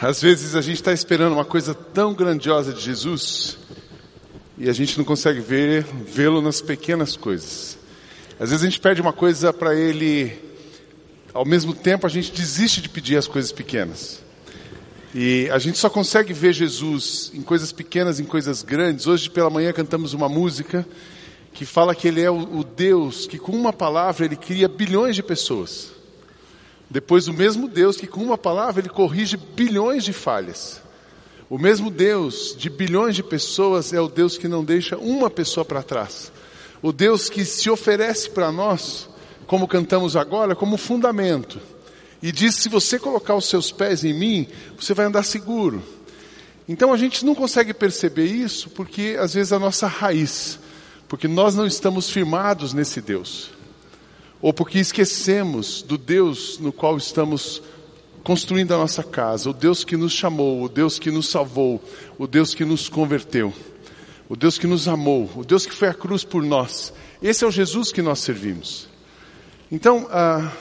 Às vezes a gente está esperando uma coisa tão grandiosa de Jesus e a gente não consegue ver, vê-lo nas pequenas coisas. Às vezes a gente pede uma coisa para Ele, ao mesmo tempo a gente desiste de pedir as coisas pequenas. E a gente só consegue ver Jesus em coisas pequenas, em coisas grandes. Hoje pela manhã cantamos uma música que fala que Ele é o, Deus que com uma palavra Ele cria bilhões de pessoas. Depois, o mesmo Deus que, com uma palavra, ele corrige bilhões de falhas. O mesmo Deus de bilhões de pessoas é o Deus que não deixa uma pessoa para trás. O Deus que se oferece para nós, como cantamos agora, como fundamento. E diz: se você colocar os seus pés em mim, você vai andar seguro. Então a gente não consegue perceber isso porque às vezes a nossa raiz, porque nós não estamos firmados nesse Deus ou porque esquecemos do Deus no qual estamos construindo a nossa casa, o Deus que nos chamou, o Deus que nos salvou, o Deus que nos converteu, o Deus que nos amou, o Deus que foi à cruz por nós. Esse é o Jesus que nós servimos. Então, ah,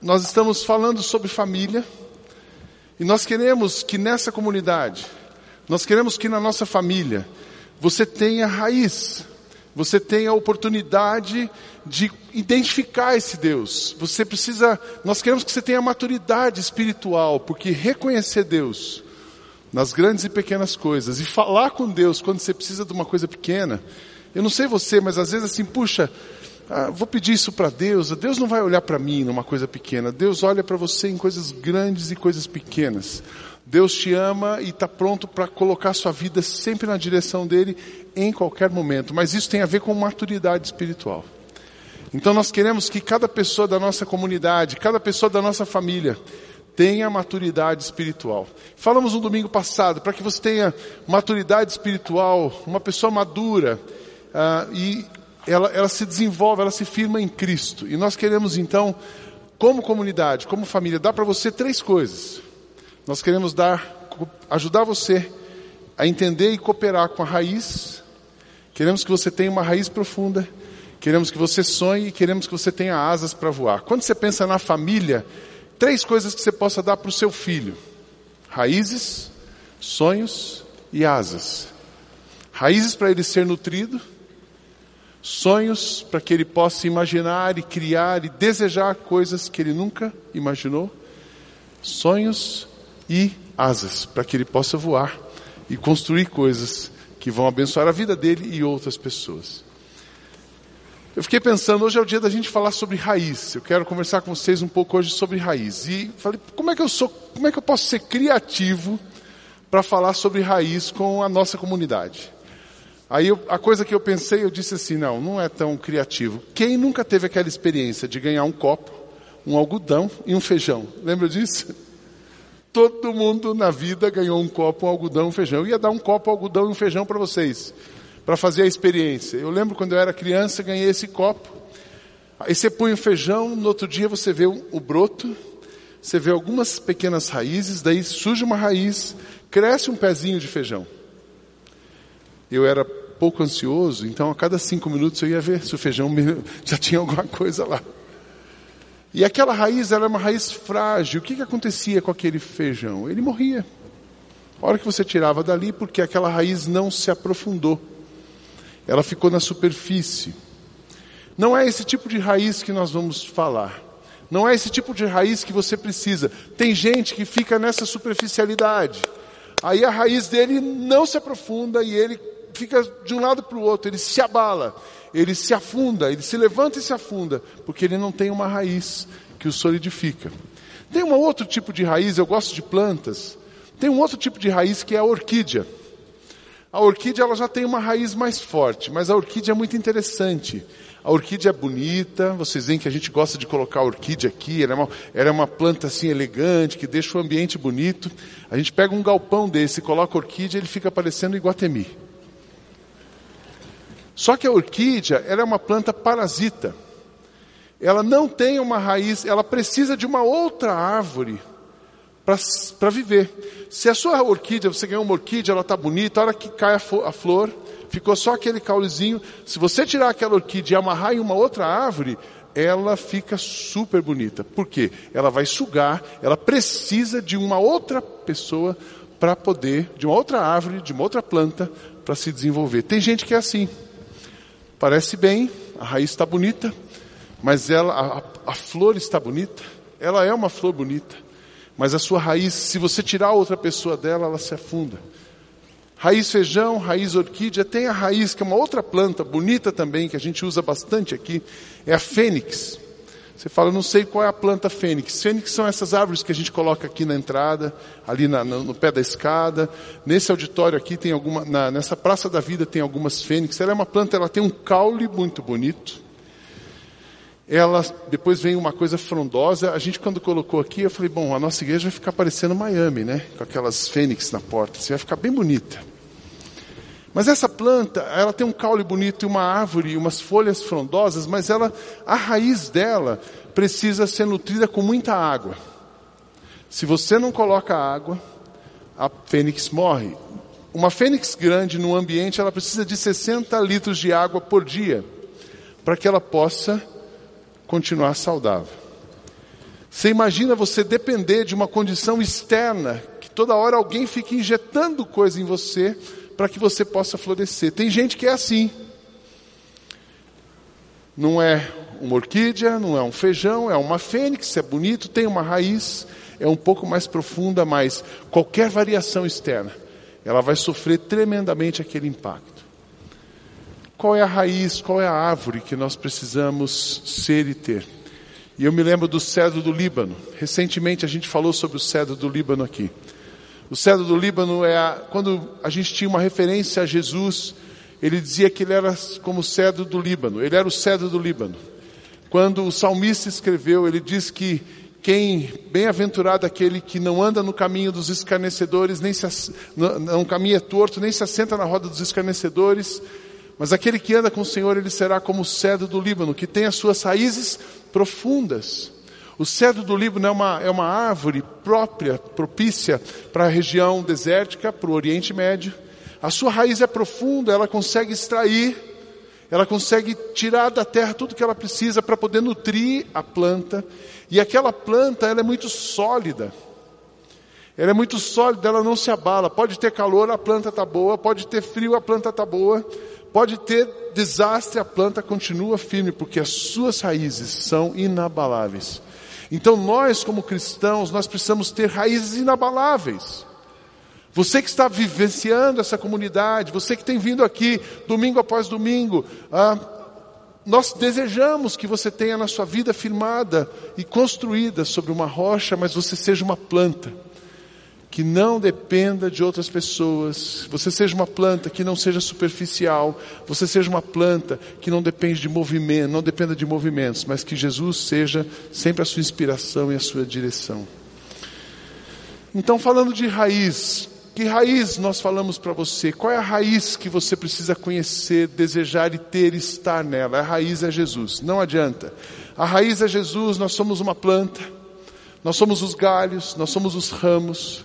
nós estamos falando sobre família e nós queremos que nessa comunidade, nós queremos que na nossa família você tenha raiz, você tenha a oportunidade de identificar esse Deus. Você precisa, nós queremos que você tenha maturidade espiritual, porque reconhecer Deus nas grandes e pequenas coisas e falar com Deus quando você precisa de uma coisa pequena. Eu não sei você, mas às vezes assim, puxa, ah, vou pedir isso para Deus. Deus não vai olhar para mim numa coisa pequena. Deus olha para você em coisas grandes e coisas pequenas. Deus te ama e está pronto para colocar sua vida sempre na direção dele em qualquer momento. Mas isso tem a ver com maturidade espiritual. Então nós queremos que cada pessoa da nossa comunidade, cada pessoa da nossa família, tenha maturidade espiritual. Falamos no domingo passado, para que você tenha maturidade espiritual, uma pessoa madura, uh, e ela, ela se desenvolve, ela se firma em Cristo. E nós queremos então, como comunidade, como família, dar para você três coisas. Nós queremos dar, ajudar você a entender e cooperar com a raiz. Queremos que você tenha uma raiz profunda Queremos que você sonhe e queremos que você tenha asas para voar. Quando você pensa na família, três coisas que você possa dar para o seu filho: raízes, sonhos e asas. Raízes para ele ser nutrido, sonhos para que ele possa imaginar e criar e desejar coisas que ele nunca imaginou, sonhos e asas para que ele possa voar e construir coisas que vão abençoar a vida dele e outras pessoas. Eu fiquei pensando, hoje é o dia da gente falar sobre raiz. Eu quero conversar com vocês um pouco hoje sobre raiz. E falei, como é que eu sou, como é que eu posso ser criativo para falar sobre raiz com a nossa comunidade? Aí eu, a coisa que eu pensei, eu disse assim, não, não é tão criativo. Quem nunca teve aquela experiência de ganhar um copo, um algodão e um feijão? Lembra disso? Todo mundo na vida ganhou um copo, um algodão, um feijão. Eu ia dar um copo, um algodão e um feijão para vocês para fazer a experiência. Eu lembro quando eu era criança, ganhei esse copo. Aí você põe o feijão, no outro dia você vê o broto, você vê algumas pequenas raízes, daí surge uma raiz, cresce um pezinho de feijão. Eu era pouco ansioso, então a cada cinco minutos eu ia ver se o feijão já tinha alguma coisa lá. E aquela raiz era uma raiz frágil. O que, que acontecia com aquele feijão? Ele morria. A hora que você tirava dali, porque aquela raiz não se aprofundou ela ficou na superfície. Não é esse tipo de raiz que nós vamos falar. Não é esse tipo de raiz que você precisa. Tem gente que fica nessa superficialidade. Aí a raiz dele não se aprofunda e ele fica de um lado para o outro, ele se abala, ele se afunda, ele se levanta e se afunda, porque ele não tem uma raiz que o solidifica. Tem um outro tipo de raiz, eu gosto de plantas, tem um outro tipo de raiz que é a orquídea. A orquídea ela já tem uma raiz mais forte, mas a orquídea é muito interessante. A orquídea é bonita, vocês veem que a gente gosta de colocar a orquídea aqui, ela é, uma, ela é uma planta assim elegante, que deixa o ambiente bonito. A gente pega um galpão desse, coloca a orquídea, ele fica parecendo Iguatemi. Só que a orquídea, ela é uma planta parasita. Ela não tem uma raiz, ela precisa de uma outra árvore para viver. Se a sua orquídea, você ganhou uma orquídea, ela está bonita, a hora que cai a, flor, ficou só aquele caulezinho. Se você tirar aquela orquídea e amarrar em uma outra árvore, ela fica super bonita. Por quê? Ela vai sugar, ela precisa de uma outra pessoa para poder, de uma outra árvore, de uma outra planta, para se desenvolver. Tem gente que é assim. Parece bem, a raiz está bonita, mas ela, a, a flor está bonita, ela é uma flor bonita, mas a sua raiz, se você tirar outra pessoa dela, ela se afunda. Raiz feijão, raiz orquídea, tem a raiz que é uma outra planta bonita também, que a gente usa bastante aqui, é a fênix. Você fala, não sei qual é a planta fênix. Fênix são essas árvores que a gente coloca aqui na entrada, ali na, no, no, pé da escada. Nesse auditório aqui tem alguma, na, nessa Praça da Vida tem algumas fênix. Ela é uma planta, ela tem um caule muito bonito. Ela, depois vem uma coisa frondosa. A gente quando colocou aqui, eu falei, bom, a nossa igreja vai ficar parecendo Miami, né? Com aquelas fênix na porta. Você vai ficar bem bonita. Mas essa planta, ela tem um caule bonito e uma árvore, umas folhas frondosas, mas ela, a raiz dela precisa ser nutrida com muita água. Se você não coloca água, a fênix morre. Uma fênix grande no ambiente, ela precisa de 60 litros de água por dia para que ela possa continuar saudável. Você imagina você depender de uma condição externa, que toda hora alguém fica injetando coisa em você para que você possa florescer. Tem gente que é assim. Não é uma orquídea, não é um feijão, é uma fênix, é bonito, tem uma raiz, é um pouco mais profunda, mas qualquer variação externa, ela vai sofrer tremendamente aquele impacto. Qual é a raiz, qual é a árvore que nós precisamos ser e ter? E eu me lembro do cedro do Líbano. Recentemente a gente falou sobre o cedro do Líbano aqui. O cedro do Líbano é a, quando a gente tinha uma referência a Jesus, ele dizia que ele era como o cedro do Líbano, ele era o cedro do Líbano. Quando o salmista escreveu, ele diz que quem, bem-aventurado aquele que não anda no caminho dos escarnecedores, nem se, não, não caminha torto, nem se assenta na roda dos escarnecedores, mas aquele que anda com o Senhor, ele será como o cedro do Líbano, que tem as suas raízes profundas. O cedro do Líbano é uma, é uma árvore própria, propícia para a região desértica, para o Oriente Médio. A sua raiz é profunda, ela consegue extrair, ela consegue tirar da terra tudo que ela precisa para poder nutrir a planta. E aquela planta, ela é muito sólida. Ela é muito sólida, ela não se abala. Pode ter calor, a planta está boa. Pode ter frio, a planta está boa. Pode ter desastre, a planta continua firme, porque as suas raízes são inabaláveis. Então nós, como cristãos, nós precisamos ter raízes inabaláveis. Você que está vivenciando essa comunidade, você que tem vindo aqui domingo após domingo, ah, nós desejamos que você tenha na sua vida firmada e construída sobre uma rocha, mas você seja uma planta que não dependa de outras pessoas, você seja uma planta que não seja superficial, você seja uma planta que não depende de movimento, não dependa de movimentos, mas que Jesus seja sempre a sua inspiração e a sua direção. Então, falando de raiz, que raiz nós falamos para você? Qual é a raiz que você precisa conhecer, desejar e ter estar nela? A raiz é Jesus, não adianta. A raiz é Jesus, nós somos uma planta, nós somos os galhos, nós somos os ramos.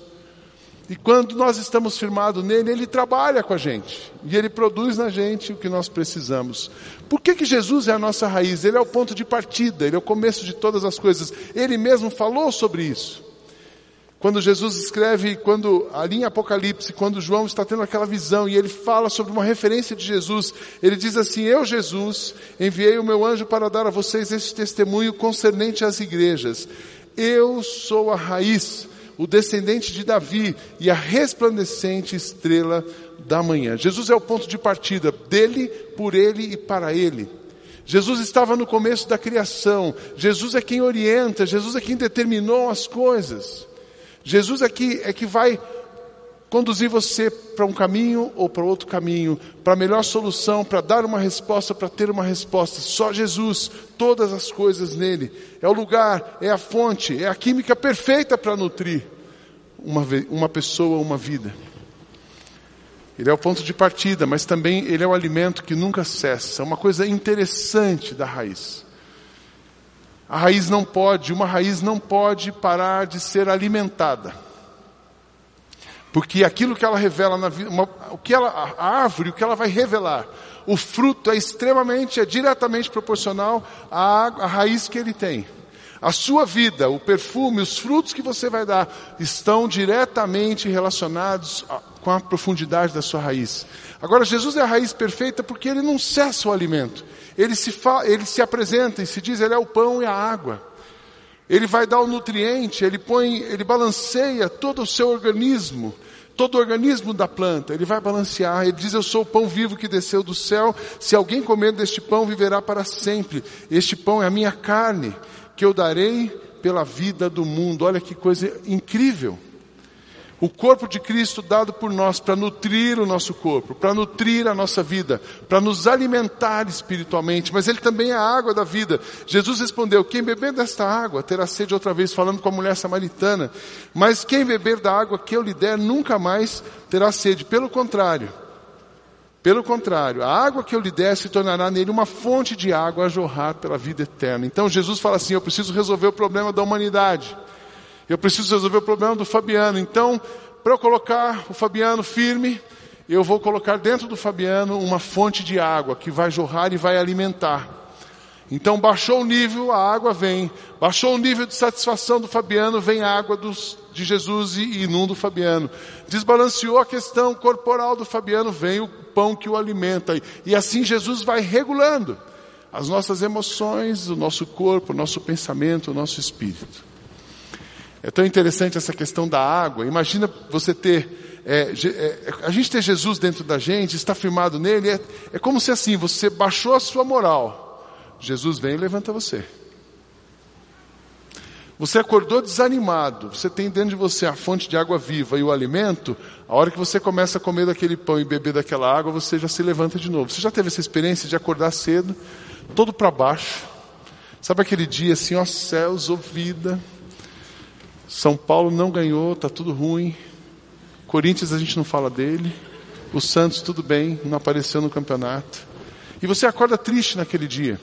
E quando nós estamos firmados nele, ele trabalha com a gente. E ele produz na gente o que nós precisamos. Por que, que Jesus é a nossa raiz? Ele é o ponto de partida, ele é o começo de todas as coisas. Ele mesmo falou sobre isso. Quando Jesus escreve, quando ali em Apocalipse, quando João está tendo aquela visão e ele fala sobre uma referência de Jesus, ele diz assim: Eu, Jesus, enviei o meu anjo para dar a vocês esse testemunho concernente às igrejas. Eu sou a raiz o descendente de Davi e a resplandecente estrela da manhã. Jesus é o ponto de partida dele, por ele e para ele. Jesus estava no começo da criação. Jesus é quem orienta, Jesus é quem determinou as coisas. Jesus é que, é que vai conduzir você para um caminho ou para outro caminho, para a melhor solução, para dar uma resposta, para ter uma resposta. Só Jesus, todas as coisas nele. É o lugar, é a fonte, é a química perfeita para nutrir uma, uma pessoa, uma vida. Ele é o ponto de partida, mas também ele é o alimento que nunca cessa. É uma coisa interessante da raiz. A raiz não pode, uma raiz não pode parar de ser alimentada. Porque aquilo que ela revela na vida, o que ela, a árvore, o que ela vai revelar, o fruto é extremamente, é diretamente proporcional à, à raiz que ele tem. A sua vida, o perfume, os frutos que você vai dar estão diretamente relacionados com a profundidade da sua raiz. Agora, Jesus é a raiz perfeita porque ele não cessa o alimento. Ele se, fa, ele se apresenta e se diz, ele é o pão e a água. Ele vai dar o nutriente, ele põe, ele balanceia todo o seu organismo, todo o organismo da planta, ele vai balancear, ele diz, eu sou o pão vivo que desceu do céu, se alguém comer deste pão viverá para sempre. Este pão é a minha carne, que eu darei pela vida do mundo. Olha que coisa incrível. O corpo de Cristo dado por nós para nutrir o nosso corpo, para nutrir a nossa vida, para nos alimentar espiritualmente, mas ele também é a água da vida. Jesus respondeu: Quem beber desta água terá sede outra vez, falando com a mulher samaritana. Mas quem beber da água que eu lhe der nunca mais terá sede. Pelo contrário, pelo contrário, a água que eu lhe der se tornará nele uma fonte de água a jorrar pela vida eterna. Então Jesus fala assim: Eu preciso resolver o problema da humanidade. Eu preciso resolver o problema do Fabiano. Então, para eu colocar o Fabiano firme, eu vou colocar dentro do Fabiano uma fonte de água que vai jorrar e vai alimentar. Então, baixou o nível, a água vem. Baixou o nível de satisfação do Fabiano, vem a água dos, de Jesus e inunda o Fabiano. Desbalanceou a questão corporal do Fabiano, vem o pão que o alimenta. E assim Jesus vai regulando as nossas emoções, o nosso corpo, o nosso pensamento, o nosso espírito. É tão interessante essa questão da água. Imagina você ter, é, é, a gente ter Jesus dentro da gente, está firmado nele, é, é como se assim, você baixou a sua moral. Jesus vem e levanta você. Você acordou desanimado, você tem dentro de você a fonte de água viva e o alimento, a hora que você começa a comer daquele pão e beber daquela água, você já se levanta de novo. Você já teve essa experiência de acordar cedo, todo para baixo? Sabe aquele dia assim, ó céus, ó vida, são Paulo não ganhou, está tudo ruim. Corinthians a gente não fala dele. O Santos tudo bem, não apareceu no campeonato. E você acorda triste naquele dia.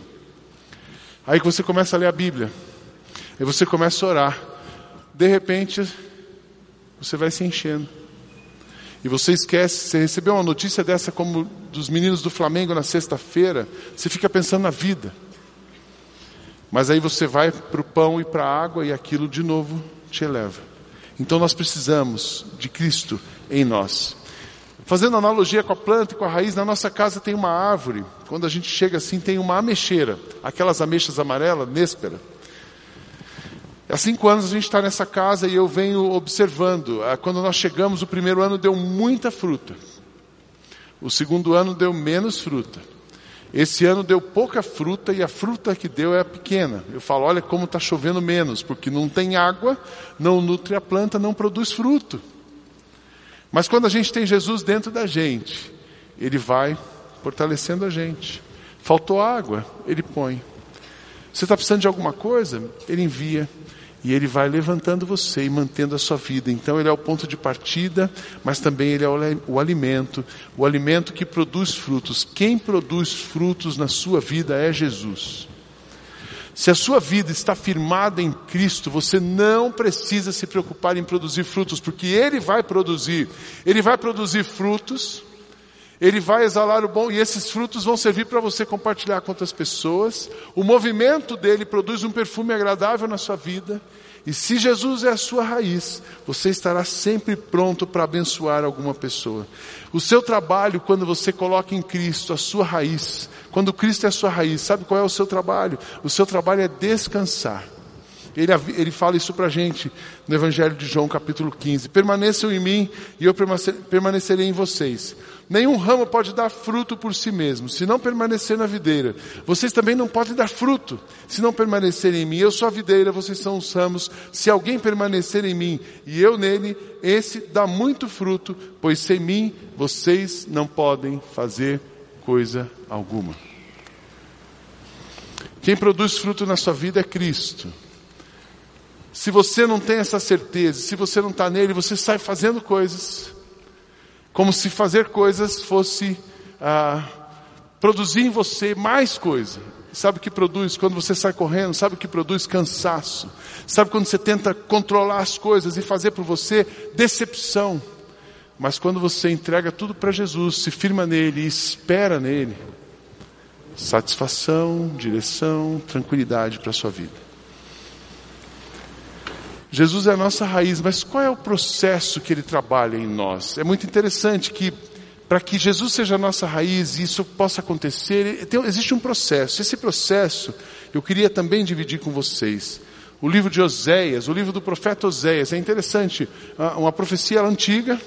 Aí que você começa a ler a Bíblia. Aí você começa a orar. De repente, você vai se enchendo. E você esquece, você recebeu uma notícia dessa como dos meninos do Flamengo na sexta-feira, você fica pensando na vida. Mas aí você vai para o pão e para a água e aquilo de novo te eleva. Então nós precisamos de Cristo em nós. Fazendo analogia com a planta e com a raiz, na nossa casa tem uma árvore. Quando a gente chega assim, tem uma ameixeira, aquelas ameixas amarelas, néspera. Há cinco anos a gente está nessa casa e eu venho observando. Ah, quando nós chegamos, o primeiro ano deu muita fruta. O segundo ano deu menos fruta. Esse ano deu pouca fruta e a fruta que deu é pequena. Eu falo, olha como está chovendo menos, porque não tem água, não nutre a planta, não produz fruto. Mas quando a gente tem Jesus dentro da gente, Ele vai fortalecendo a gente. Faltou água, Ele põe. Você está precisando de alguma coisa? Ele envia. E ele vai levantando você e mantendo a sua vida. Então ele é o ponto de partida, mas também ele é o alimento, o alimento que produz frutos. Quem produz frutos na sua vida é Jesus. Se a sua vida está firmada em Cristo, você não precisa se preocupar em produzir frutos, porque Ele vai produzir. Ele vai produzir frutos, Ele vai exalar o bom, e esses frutos vão servir para você compartilhar com outras pessoas. O movimento dele produz um perfume agradável na sua vida, e se Jesus é a sua raiz, você estará sempre pronto para abençoar alguma pessoa. O seu trabalho, quando você coloca em Cristo a sua raiz, quando Cristo é a sua raiz, sabe qual é o seu trabalho? O seu trabalho é descansar. Ele, ele fala isso para a gente no Evangelho de João, capítulo 15. Permaneçam em mim e eu permanecerei em vocês. Nenhum ramo pode dar fruto por si mesmo, se não permanecer na videira. Vocês também não podem dar fruto, se não permanecerem em mim. Eu sou a videira, vocês são os ramos. Se alguém permanecer em mim e eu nele, esse dá muito fruto, pois sem mim vocês não podem fazer coisa alguma. Quem produz fruto na sua vida é Cristo. Se você não tem essa certeza, se você não está nele, você sai fazendo coisas, como se fazer coisas fosse ah, produzir em você mais coisa. Sabe o que produz quando você sai correndo? Sabe o que produz cansaço? Sabe quando você tenta controlar as coisas e fazer por você decepção? Mas quando você entrega tudo para Jesus, se firma nele e espera nele, satisfação, direção, tranquilidade para a sua vida. Jesus é a nossa raiz, mas qual é o processo que ele trabalha em nós? É muito interessante que para que Jesus seja a nossa raiz e isso possa acontecer, tem, existe um processo. Esse processo eu queria também dividir com vocês. O livro de Oséias, o livro do profeta Oséias, é interessante, ah, uma profecia antiga,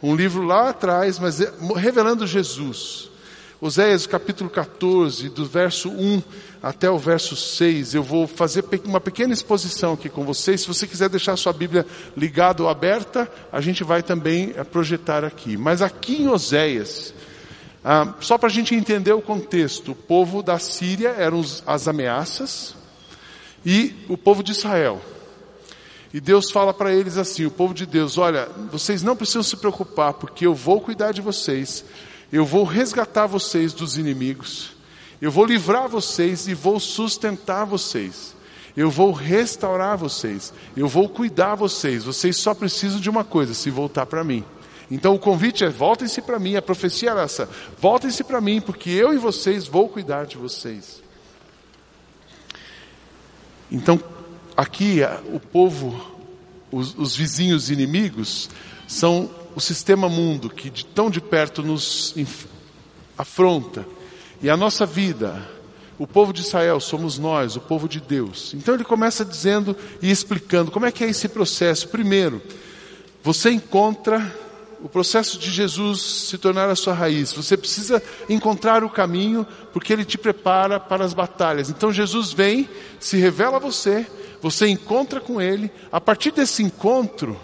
um livro lá atrás, mas é, revelando Jesus. Oséias capítulo 14, do verso 1 até o verso 6, eu vou fazer uma pequena exposição aqui com vocês. Se você quiser deixar sua Bíblia ligada ou aberta, a gente vai também eh, projetar aqui. Mas aqui em Oséias, ah, só para a gente entender o contexto, o povo da Síria eram as ameaças e o povo de Israel. E Deus fala para eles assim, o povo de Deus, olha, vocês não precisam se preocupar, porque eu vou cuidar de vocês, eu vou resgatar vocês dos inimigos. Eu vou livrar vocês e vou sustentar vocês. Eu vou restaurar vocês. Eu vou cuidar vocês. Vocês só precisam de uma coisa: se voltar para mim. Então o convite é: voltem-se para mim. A profecia era essa: voltem-se para mim, porque eu e vocês vou cuidar de vocês. Então, aqui o povo, os, os vizinhos inimigos, são o sistema mundo que de tão de perto nos afronta. E a nossa vida, o povo de Israel somos nós, o povo de Deus. Então ele começa dizendo e explicando como é que é esse processo. Primeiro, você encontra o processo de Jesus se tornar a sua raiz. Você precisa encontrar o caminho, porque ele te prepara para as batalhas. Então Jesus vem, se revela a você, você encontra com ele. A partir desse encontro,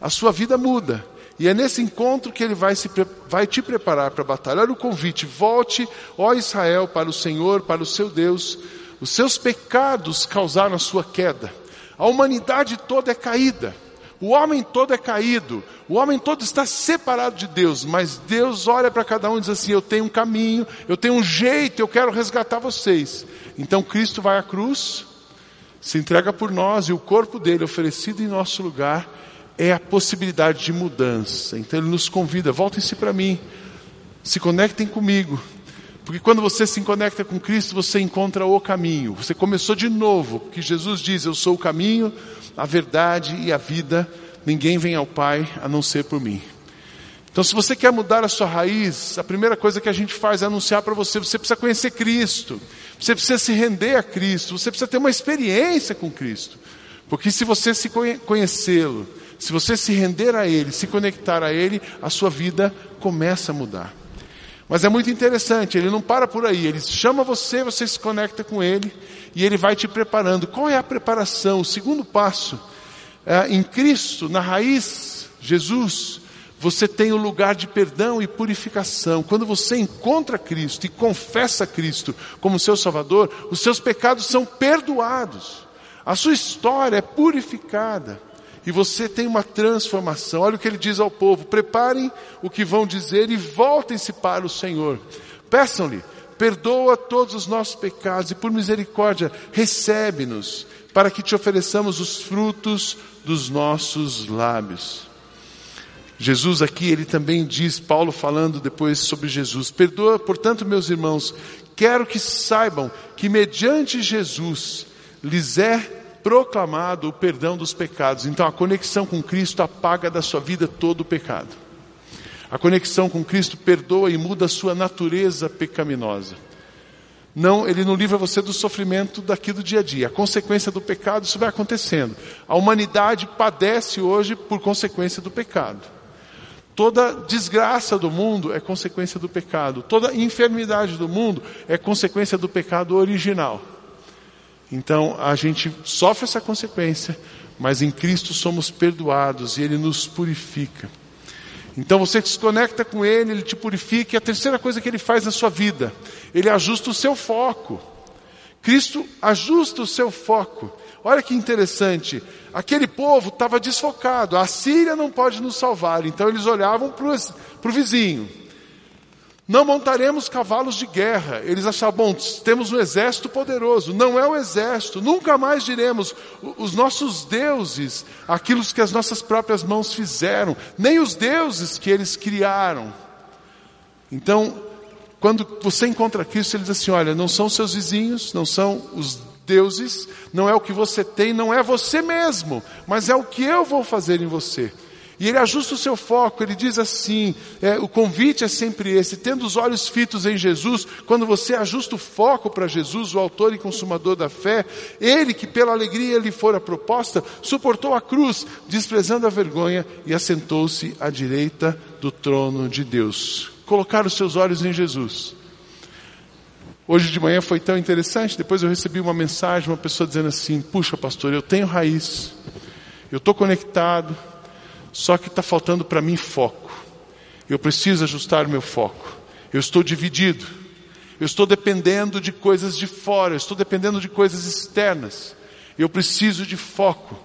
a sua vida muda. E é nesse encontro que ele vai, se, vai te preparar para a batalha. Olha o convite: volte, ó Israel, para o Senhor, para o seu Deus. Os seus pecados causaram a sua queda. A humanidade toda é caída. O homem todo é caído. O homem todo está separado de Deus. Mas Deus olha para cada um e diz assim: Eu tenho um caminho, eu tenho um jeito, eu quero resgatar vocês. Então Cristo vai à cruz, se entrega por nós e o corpo dele oferecido em nosso lugar é a possibilidade de mudança. Então ele nos convida, voltem-se para mim, se conectem comigo. Porque quando você se conecta com Cristo, você encontra o caminho. Você começou de novo, porque Jesus diz: Eu sou o caminho, a verdade e a vida. Ninguém vem ao Pai a não ser por mim. Então, se você quer mudar a sua raiz, a primeira coisa que a gente faz é anunciar para você: você precisa conhecer Cristo, você precisa se render a Cristo, você precisa ter uma experiência com Cristo. Porque se você se conhecê-lo, se você se render a Ele, se conectar a Ele, a sua vida começa a mudar. Mas é muito interessante, ele não para por aí, ele chama você, você se conecta com ele e ele vai te preparando. Qual é a preparação? O segundo passo, é, em Cristo, na raiz, Jesus, você tem o lugar de perdão e purificação. Quando você encontra Cristo e confessa Cristo como seu Salvador, os seus pecados são perdoados, a sua história é purificada e você tem uma transformação. Olha o que ele diz ao povo: preparem o que vão dizer e voltem-se para o Senhor. Peçam-lhe, perdoa todos os nossos pecados e por misericórdia recebe-nos, para que te ofereçamos os frutos dos nossos lábios. Jesus aqui, ele também diz, Paulo falando depois sobre Jesus, perdoa, portanto, meus irmãos, quero que saibam que mediante Jesus lhes é proclamado o perdão dos pecados. Então a conexão com Cristo apaga da sua vida todo o pecado. A conexão com Cristo perdoa e muda a sua natureza pecaminosa. Não, ele não livra você do sofrimento daqui do dia a dia. A consequência do pecado, isso vai acontecendo. A humanidade padece hoje por consequência do pecado. Toda desgraça do mundo é consequência do pecado. Toda enfermidade do mundo é consequência do pecado original. Então a gente sofre essa consequência, mas em Cristo somos perdoados e Ele nos purifica. Então você se conecta com Ele, Ele te purifica, e a terceira coisa que Ele faz na sua vida, Ele ajusta o seu foco. Cristo ajusta o seu foco. Olha que interessante, aquele povo estava desfocado, a Síria não pode nos salvar, então eles olhavam para o vizinho. Não montaremos cavalos de guerra. Eles achavam, bom, temos um exército poderoso. Não é o exército. Nunca mais diremos os nossos deuses, aquilo que as nossas próprias mãos fizeram, nem os deuses que eles criaram. Então, quando você encontra Cristo, ele diz assim: olha, não são seus vizinhos, não são os deuses, não é o que você tem, não é você mesmo, mas é o que eu vou fazer em você. E ele ajusta o seu foco, ele diz assim: é, o convite é sempre esse, tendo os olhos fitos em Jesus, quando você ajusta o foco para Jesus, o autor e consumador da fé, ele que pela alegria lhe fora proposta, suportou a cruz, desprezando a vergonha e assentou-se à direita do trono de Deus. Colocar os seus olhos em Jesus. Hoje de manhã foi tão interessante, depois eu recebi uma mensagem, uma pessoa dizendo assim: Puxa, pastor, eu tenho raiz, eu estou conectado, só que está faltando para mim foco. Eu preciso ajustar o meu foco. Eu estou dividido. Eu estou dependendo de coisas de fora, eu estou dependendo de coisas externas. Eu preciso de foco.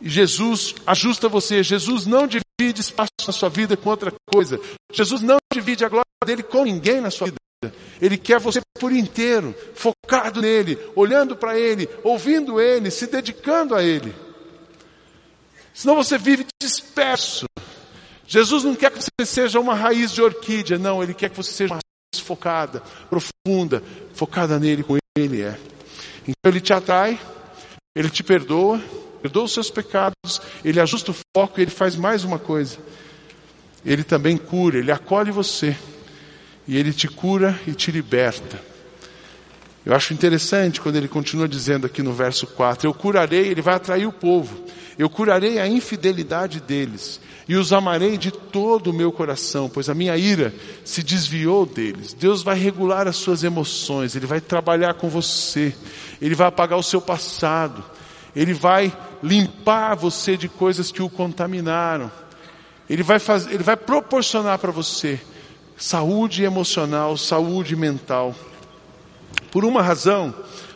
E Jesus ajusta você. Jesus não divide espaço na sua vida com outra coisa. Jesus não divide a glória dele com ninguém na sua vida. Ele quer você por inteiro, focado nele, olhando para ele, ouvindo ele, se dedicando a ele. Senão você vive disperso. Jesus não quer que você seja uma raiz de orquídea, não, ele quer que você seja uma raiz focada, profunda, focada nele, com ele é. Então ele te atrai, ele te perdoa, perdoa os seus pecados, ele ajusta o foco e ele faz mais uma coisa. Ele também cura, ele acolhe você. E ele te cura e te liberta. Eu acho interessante quando ele continua dizendo aqui no verso 4: Eu curarei, ele vai atrair o povo. Eu curarei a infidelidade deles e os amarei de todo o meu coração, pois a minha ira se desviou deles. Deus vai regular as suas emoções, Ele vai trabalhar com você, Ele vai apagar o seu passado, Ele vai limpar você de coisas que o contaminaram, Ele vai, fazer, ele vai proporcionar para você saúde emocional, saúde mental. Por uma razão,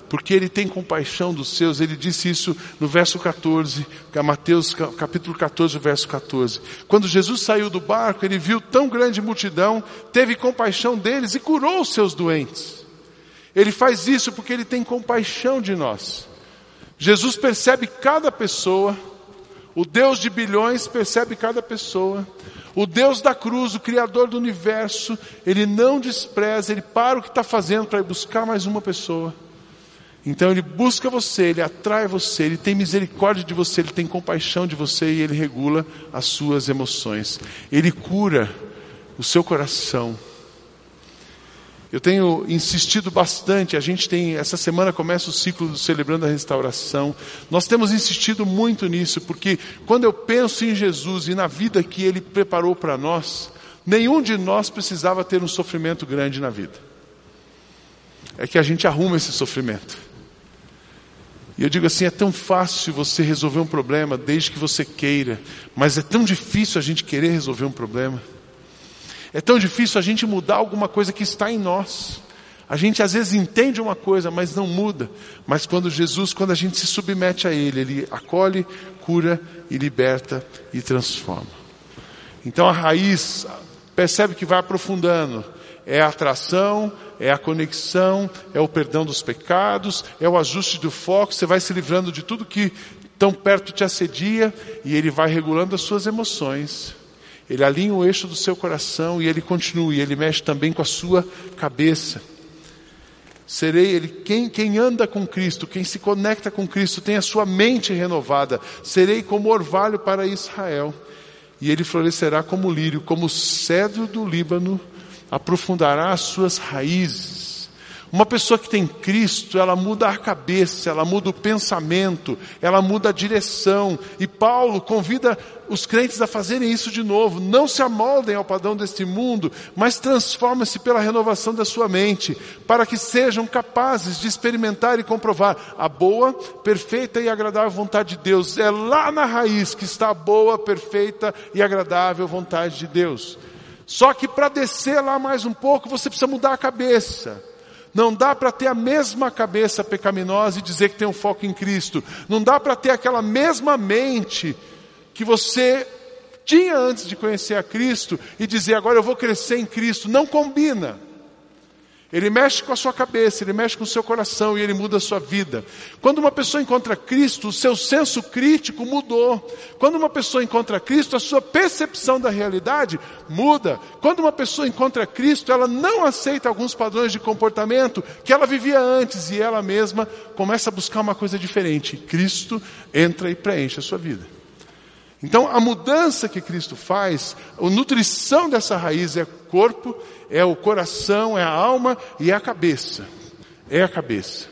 porque ele tem compaixão dos seus, ele disse isso no verso 14, é Mateus capítulo 14, verso 14. Quando Jesus saiu do barco, ele viu tão grande multidão, teve compaixão deles e curou os seus doentes. Ele faz isso porque ele tem compaixão de nós. Jesus percebe cada pessoa, o Deus de bilhões percebe cada pessoa. O Deus da cruz, o Criador do universo, Ele não despreza, Ele para o que está fazendo para ir buscar mais uma pessoa. Então ele busca você, ele atrai você, ele tem misericórdia de você, ele tem compaixão de você e ele regula as suas emoções. Ele cura o seu coração. Eu tenho insistido bastante, a gente tem, essa semana começa o ciclo do Celebrando a Restauração. Nós temos insistido muito nisso, porque quando eu penso em Jesus e na vida que Ele preparou para nós, nenhum de nós precisava ter um sofrimento grande na vida. É que a gente arruma esse sofrimento. E eu digo assim: é tão fácil você resolver um problema desde que você queira, mas é tão difícil a gente querer resolver um problema. É tão difícil a gente mudar alguma coisa que está em nós. A gente às vezes entende uma coisa, mas não muda. Mas quando Jesus, quando a gente se submete a Ele, Ele acolhe, cura e liberta e transforma. Então a raiz, percebe que vai aprofundando. É a atração, é a conexão, é o perdão dos pecados, é o ajuste do foco, você vai se livrando de tudo que tão perto te assedia e ele vai regulando as suas emoções. Ele alinha o eixo do seu coração e ele continua, e ele mexe também com a sua cabeça. Serei ele, quem, quem anda com Cristo, quem se conecta com Cristo, tem a sua mente renovada. Serei como orvalho para Israel. E ele florescerá como lírio, como cedro do Líbano aprofundará as suas raízes. Uma pessoa que tem Cristo, ela muda a cabeça, ela muda o pensamento, ela muda a direção. E Paulo convida os crentes a fazerem isso de novo. Não se amoldem ao padrão deste mundo, mas transformem-se pela renovação da sua mente, para que sejam capazes de experimentar e comprovar a boa, perfeita e agradável vontade de Deus. É lá na raiz que está a boa, perfeita e agradável vontade de Deus. Só que para descer lá mais um pouco, você precisa mudar a cabeça. Não dá para ter a mesma cabeça pecaminosa e dizer que tem um foco em Cristo. Não dá para ter aquela mesma mente que você tinha antes de conhecer a Cristo e dizer agora eu vou crescer em Cristo. Não combina. Ele mexe com a sua cabeça, ele mexe com o seu coração e ele muda a sua vida. Quando uma pessoa encontra Cristo, o seu senso crítico mudou. Quando uma pessoa encontra Cristo, a sua percepção da realidade muda. Quando uma pessoa encontra Cristo, ela não aceita alguns padrões de comportamento que ela vivia antes e ela mesma começa a buscar uma coisa diferente. Cristo entra e preenche a sua vida. Então, a mudança que Cristo faz, a nutrição dessa raiz é corpo, é o coração, é a alma e é a cabeça. É a cabeça.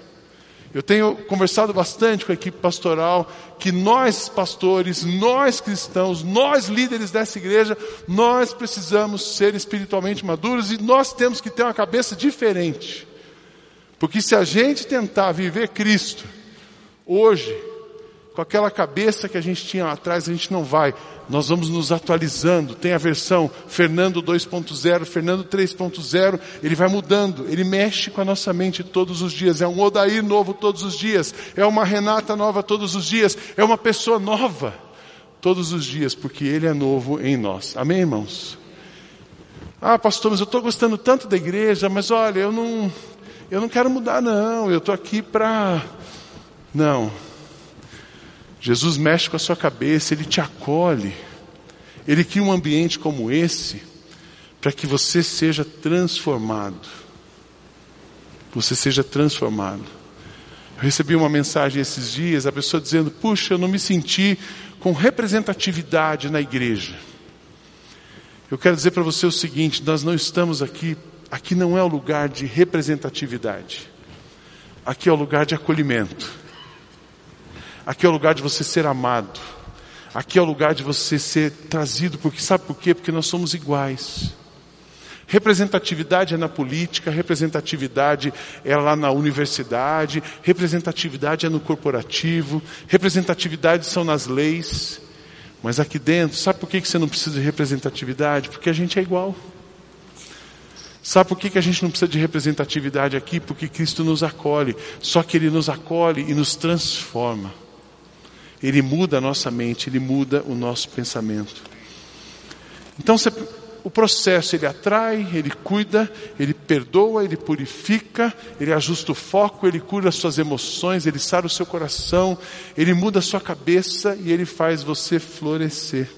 Eu tenho conversado bastante com a equipe pastoral que nós pastores, nós cristãos, nós líderes dessa igreja, nós precisamos ser espiritualmente maduros e nós temos que ter uma cabeça diferente. Porque se a gente tentar viver Cristo hoje, com aquela cabeça que a gente tinha lá atrás, a gente não vai. Nós vamos nos atualizando. Tem a versão Fernando 2.0, Fernando 3.0, ele vai mudando, ele mexe com a nossa mente todos os dias. É um Odair novo todos os dias, é uma Renata nova todos os dias, é uma pessoa nova todos os dias, porque ele é novo em nós. Amém, irmãos? Ah, pastor, mas eu estou gostando tanto da igreja, mas olha, eu não, eu não quero mudar, não. Eu estou aqui para. Não. Jesus mexe com a sua cabeça, ele te acolhe. Ele cria um ambiente como esse para que você seja transformado. Você seja transformado. Eu recebi uma mensagem esses dias, a pessoa dizendo: Puxa, eu não me senti com representatividade na igreja. Eu quero dizer para você o seguinte: nós não estamos aqui, aqui não é o lugar de representatividade, aqui é o lugar de acolhimento. Aqui é o lugar de você ser amado. Aqui é o lugar de você ser trazido, porque sabe por quê? Porque nós somos iguais. Representatividade é na política, representatividade é lá na universidade, representatividade é no corporativo, representatividade são nas leis. Mas aqui dentro, sabe por que você não precisa de representatividade? Porque a gente é igual. Sabe por que a gente não precisa de representatividade aqui? Porque Cristo nos acolhe. Só que Ele nos acolhe e nos transforma. Ele muda a nossa mente, ele muda o nosso pensamento. Então, o processo ele atrai, ele cuida, ele perdoa, ele purifica, ele ajusta o foco, ele cura as suas emoções, ele sara o seu coração, ele muda a sua cabeça e ele faz você florescer.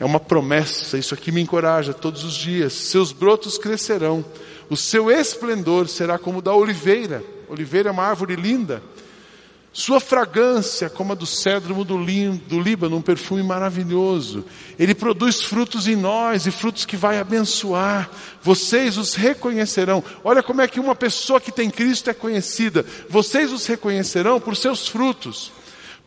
É uma promessa, isso aqui me encoraja todos os dias. Seus brotos crescerão, o seu esplendor será como o da oliveira. Oliveira é uma árvore linda sua fragrância, como a do cedro do, do Líbano, um perfume maravilhoso. Ele produz frutos em nós e frutos que vai abençoar. Vocês os reconhecerão. Olha como é que uma pessoa que tem Cristo é conhecida. Vocês os reconhecerão por seus frutos.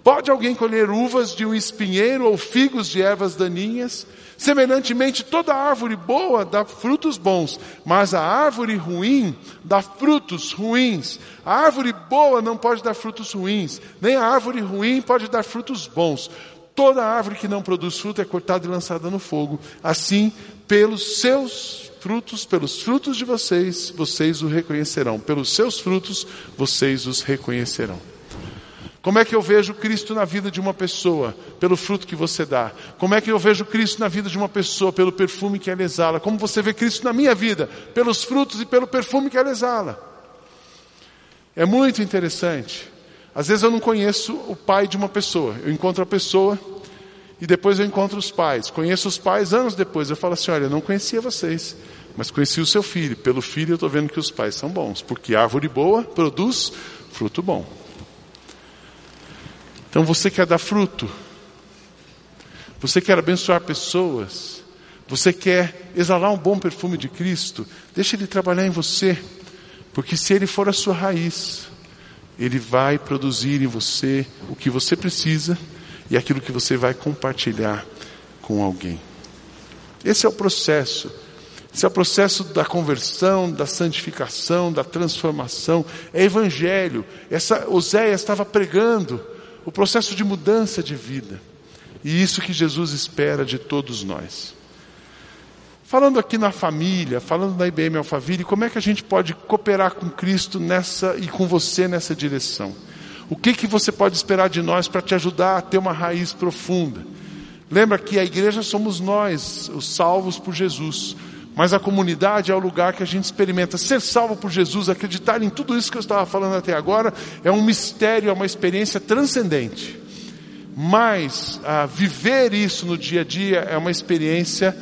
Pode alguém colher uvas de um espinheiro ou figos de ervas daninhas? Semelhantemente, toda árvore boa dá frutos bons, mas a árvore ruim dá frutos ruins. A árvore boa não pode dar frutos ruins, nem a árvore ruim pode dar frutos bons. Toda árvore que não produz fruto é cortada e lançada no fogo. Assim, pelos seus frutos, pelos frutos de vocês, vocês o reconhecerão. Pelos seus frutos, vocês os reconhecerão. Como é que eu vejo Cristo na vida de uma pessoa? Pelo fruto que você dá. Como é que eu vejo Cristo na vida de uma pessoa? Pelo perfume que ela exala. Como você vê Cristo na minha vida? Pelos frutos e pelo perfume que ela exala. É muito interessante. Às vezes eu não conheço o pai de uma pessoa. Eu encontro a pessoa e depois eu encontro os pais. Conheço os pais anos depois. Eu falo assim: olha, eu não conhecia vocês, mas conheci o seu filho. Pelo filho eu estou vendo que os pais são bons, porque árvore boa produz fruto bom. Então você quer dar fruto, você quer abençoar pessoas, você quer exalar um bom perfume de Cristo, deixa Ele trabalhar em você, porque se Ele for a sua raiz, Ele vai produzir em você o que você precisa e aquilo que você vai compartilhar com alguém. Esse é o processo. Esse é o processo da conversão, da santificação, da transformação. É evangelho. Essa Oséias estava pregando o processo de mudança de vida. E isso que Jesus espera de todos nós. Falando aqui na família, falando da IBM Alphaville, como é que a gente pode cooperar com Cristo nessa e com você nessa direção? O que que você pode esperar de nós para te ajudar a ter uma raiz profunda? Lembra que a igreja somos nós, os salvos por Jesus. Mas a comunidade é o lugar que a gente experimenta ser salvo por Jesus, acreditar em tudo isso que eu estava falando até agora, é um mistério, é uma experiência transcendente. Mas a viver isso no dia a dia é uma experiência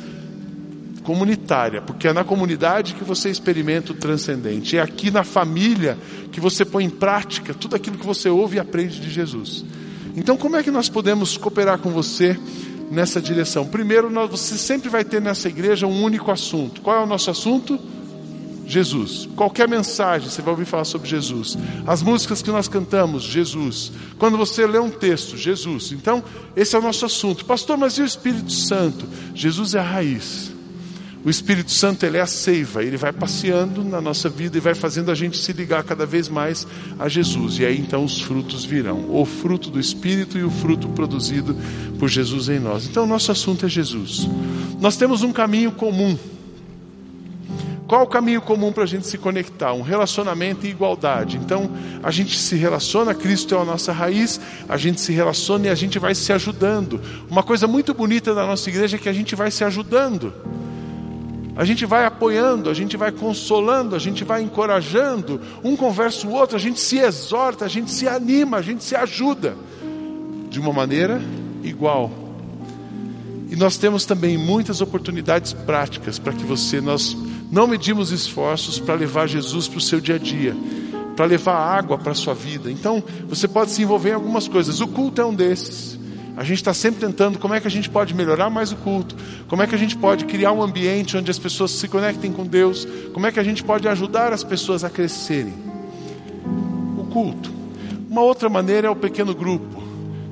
comunitária, porque é na comunidade que você experimenta o transcendente. É aqui na família que você põe em prática tudo aquilo que você ouve e aprende de Jesus. Então, como é que nós podemos cooperar com você nessa direção? Primeiro, nós, você sempre vai ter nessa igreja um único assunto. Qual é o nosso assunto? Jesus. Qualquer mensagem você vai ouvir falar sobre Jesus. As músicas que nós cantamos, Jesus. Quando você lê um texto, Jesus. Então, esse é o nosso assunto. Pastor, mas e o Espírito Santo? Jesus é a raiz. O Espírito Santo ele é a seiva, ele vai passeando na nossa vida e vai fazendo a gente se ligar cada vez mais a Jesus. E aí então os frutos virão, o fruto do Espírito e o fruto produzido por Jesus em nós. Então o nosso assunto é Jesus. Nós temos um caminho comum. Qual o caminho comum para a gente se conectar? Um relacionamento e igualdade. Então, a gente se relaciona, Cristo é a nossa raiz, a gente se relaciona e a gente vai se ajudando. Uma coisa muito bonita da nossa igreja é que a gente vai se ajudando. A gente vai apoiando, a gente vai consolando, a gente vai encorajando, um conversa o outro, a gente se exorta, a gente se anima, a gente se ajuda de uma maneira igual. E nós temos também muitas oportunidades práticas para que você, nós não medimos esforços para levar Jesus para o seu dia a dia, para levar água para a sua vida. Então, você pode se envolver em algumas coisas. O culto é um desses. A gente está sempre tentando como é que a gente pode melhorar mais o culto, como é que a gente pode criar um ambiente onde as pessoas se conectem com Deus, como é que a gente pode ajudar as pessoas a crescerem. O culto. Uma outra maneira é o pequeno grupo.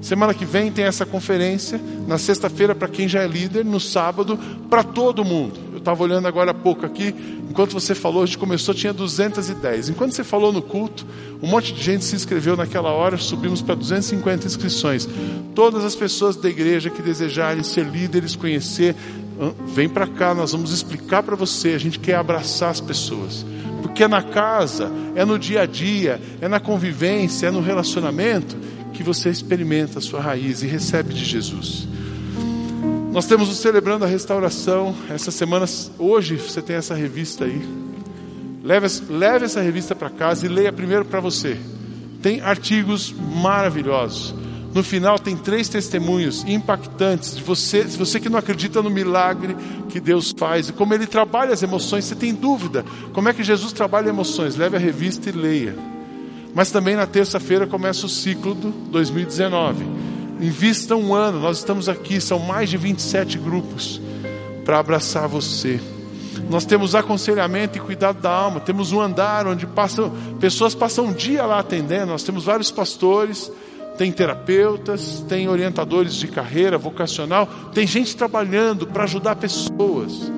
Semana que vem tem essa conferência, na sexta-feira para quem já é líder, no sábado para todo mundo estava olhando agora há pouco aqui, enquanto você falou, a gente começou, tinha 210. Enquanto você falou no culto, um monte de gente se inscreveu naquela hora, subimos para 250 inscrições. Todas as pessoas da igreja que desejarem ser líderes, conhecer, vem para cá, nós vamos explicar para você. A gente quer abraçar as pessoas. Porque é na casa, é no dia a dia, é na convivência, é no relacionamento que você experimenta a sua raiz e recebe de Jesus. Nós temos o Celebrando a Restauração. Essa semana, hoje, você tem essa revista aí. Leve, leve essa revista para casa e leia primeiro para você. Tem artigos maravilhosos. No final tem três testemunhos impactantes de você, se você que não acredita no milagre que Deus faz e como ele trabalha as emoções, você tem dúvida, como é que Jesus trabalha emoções? Leve a revista e leia. Mas também na terça-feira começa o ciclo do 2019. Invista um ano, nós estamos aqui, são mais de 27 grupos para abraçar você. Nós temos aconselhamento e cuidado da alma, temos um andar onde passam, pessoas passam um dia lá atendendo, nós temos vários pastores, tem terapeutas, tem orientadores de carreira vocacional, tem gente trabalhando para ajudar pessoas,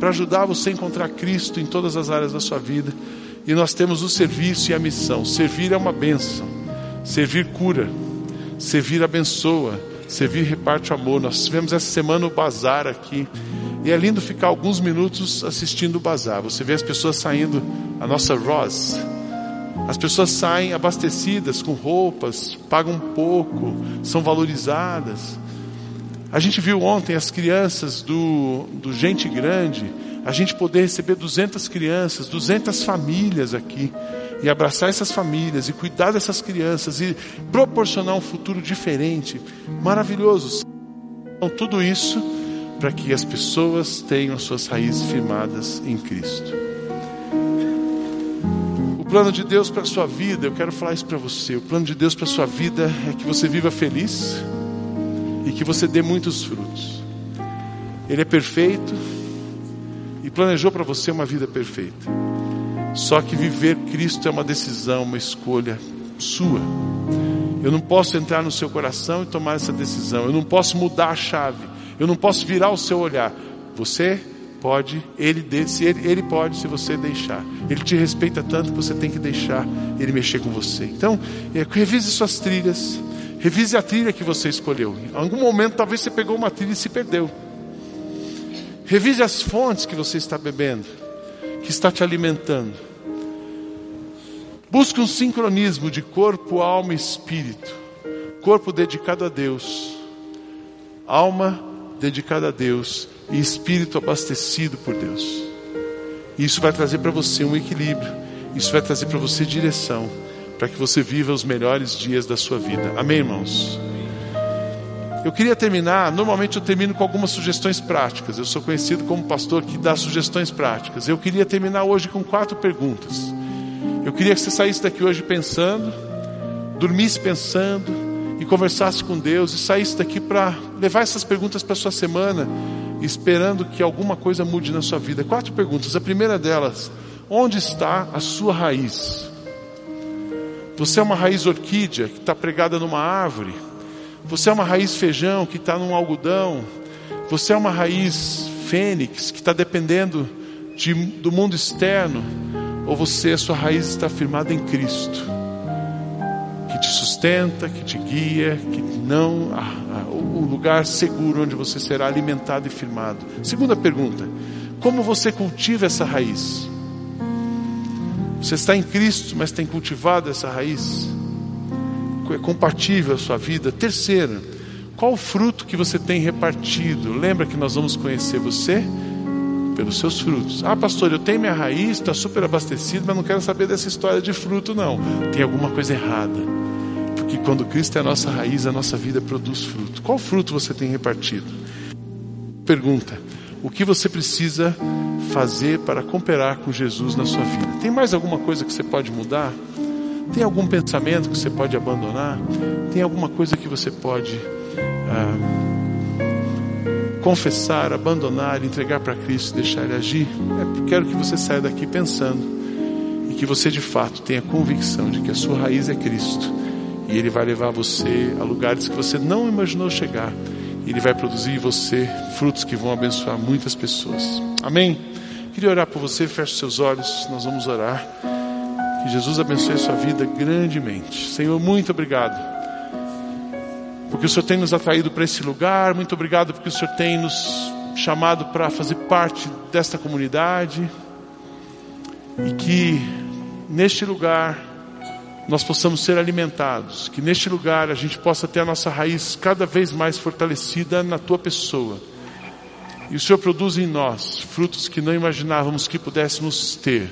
para ajudar você a encontrar Cristo em todas as áreas da sua vida. E nós temos o serviço e a missão. Servir é uma benção, servir cura. Servir abençoa, servir reparte amor. Nós tivemos essa semana o bazar aqui. E é lindo ficar alguns minutos assistindo o bazar. Você vê as pessoas saindo, a nossa Ross. As pessoas saem abastecidas com roupas, pagam pouco, são valorizadas. A gente viu ontem as crianças do, do Gente Grande, a gente poder receber 200 crianças, 200 famílias aqui e abraçar essas famílias e cuidar dessas crianças e proporcionar um futuro diferente, maravilhoso. Então, tudo isso para que as pessoas tenham suas raízes firmadas em Cristo. O plano de Deus para a sua vida, eu quero falar isso para você. O plano de Deus para a sua vida é que você viva feliz e que você dê muitos frutos. Ele é perfeito planejou para você uma vida perfeita. Só que viver Cristo é uma decisão, uma escolha sua. Eu não posso entrar no seu coração e tomar essa decisão. Eu não posso mudar a chave. Eu não posso virar o seu olhar. Você pode, ele, se ele, ele pode, se você deixar. Ele te respeita tanto que você tem que deixar ele mexer com você. Então, é, revise suas trilhas. Revise a trilha que você escolheu. Em algum momento, talvez você pegou uma trilha e se perdeu. Revise as fontes que você está bebendo que está te alimentando. Busque um sincronismo de corpo, alma e espírito. Corpo dedicado a Deus, alma dedicada a Deus e espírito abastecido por Deus. Isso vai trazer para você um equilíbrio, isso vai trazer para você direção, para que você viva os melhores dias da sua vida. Amém, irmãos? Eu queria terminar, normalmente eu termino com algumas sugestões práticas. Eu sou conhecido como pastor que dá sugestões práticas. Eu queria terminar hoje com quatro perguntas. Eu queria que você saísse daqui hoje pensando, dormisse pensando e conversasse com Deus e saísse daqui para levar essas perguntas para sua semana, esperando que alguma coisa mude na sua vida. Quatro perguntas. A primeira delas: onde está a sua raiz? Você é uma raiz orquídea que está pregada numa árvore? Você é uma raiz feijão que está num algodão? Você é uma raiz fênix que está dependendo de, do mundo externo? Ou você, a sua raiz está firmada em Cristo, que te sustenta, que te guia, que não o lugar seguro onde você será alimentado e firmado. Segunda pergunta: como você cultiva essa raiz? Você está em Cristo, mas tem cultivado essa raiz? É compatível a sua vida? Terceira, qual o fruto que você tem repartido? Lembra que nós vamos conhecer você pelos seus frutos. Ah, pastor, eu tenho minha raiz, está super abastecido, mas não quero saber dessa história de fruto, não. Tem alguma coisa errada. Porque quando Cristo é a nossa raiz, a nossa vida produz fruto. Qual fruto você tem repartido? Pergunta: o que você precisa fazer para cooperar com Jesus na sua vida? Tem mais alguma coisa que você pode mudar? Tem algum pensamento que você pode abandonar? Tem alguma coisa que você pode ah, confessar, abandonar, entregar para Cristo, deixar Ele agir? É, quero que você saia daqui pensando e que você de fato tenha convicção de que a sua raiz é Cristo e Ele vai levar você a lugares que você não imaginou chegar. Ele vai produzir em você frutos que vão abençoar muitas pessoas. Amém? Queria orar por você, feche seus olhos, nós vamos orar. Que Jesus abençoe a sua vida grandemente. Senhor, muito obrigado. Porque o Senhor tem nos atraído para esse lugar. Muito obrigado porque o Senhor tem nos chamado para fazer parte desta comunidade. E que neste lugar nós possamos ser alimentados, que neste lugar a gente possa ter a nossa raiz cada vez mais fortalecida na tua pessoa. E o Senhor produz em nós frutos que não imaginávamos que pudéssemos ter.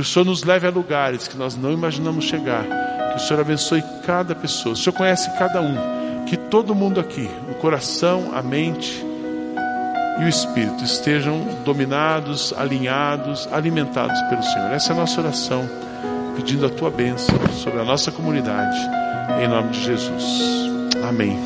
Que o Senhor nos leve a lugares que nós não imaginamos chegar. Que o Senhor abençoe cada pessoa. O Senhor conhece cada um. Que todo mundo aqui, o coração, a mente e o espírito estejam dominados, alinhados, alimentados pelo Senhor. Essa é a nossa oração pedindo a tua bênção sobre a nossa comunidade, em nome de Jesus. Amém.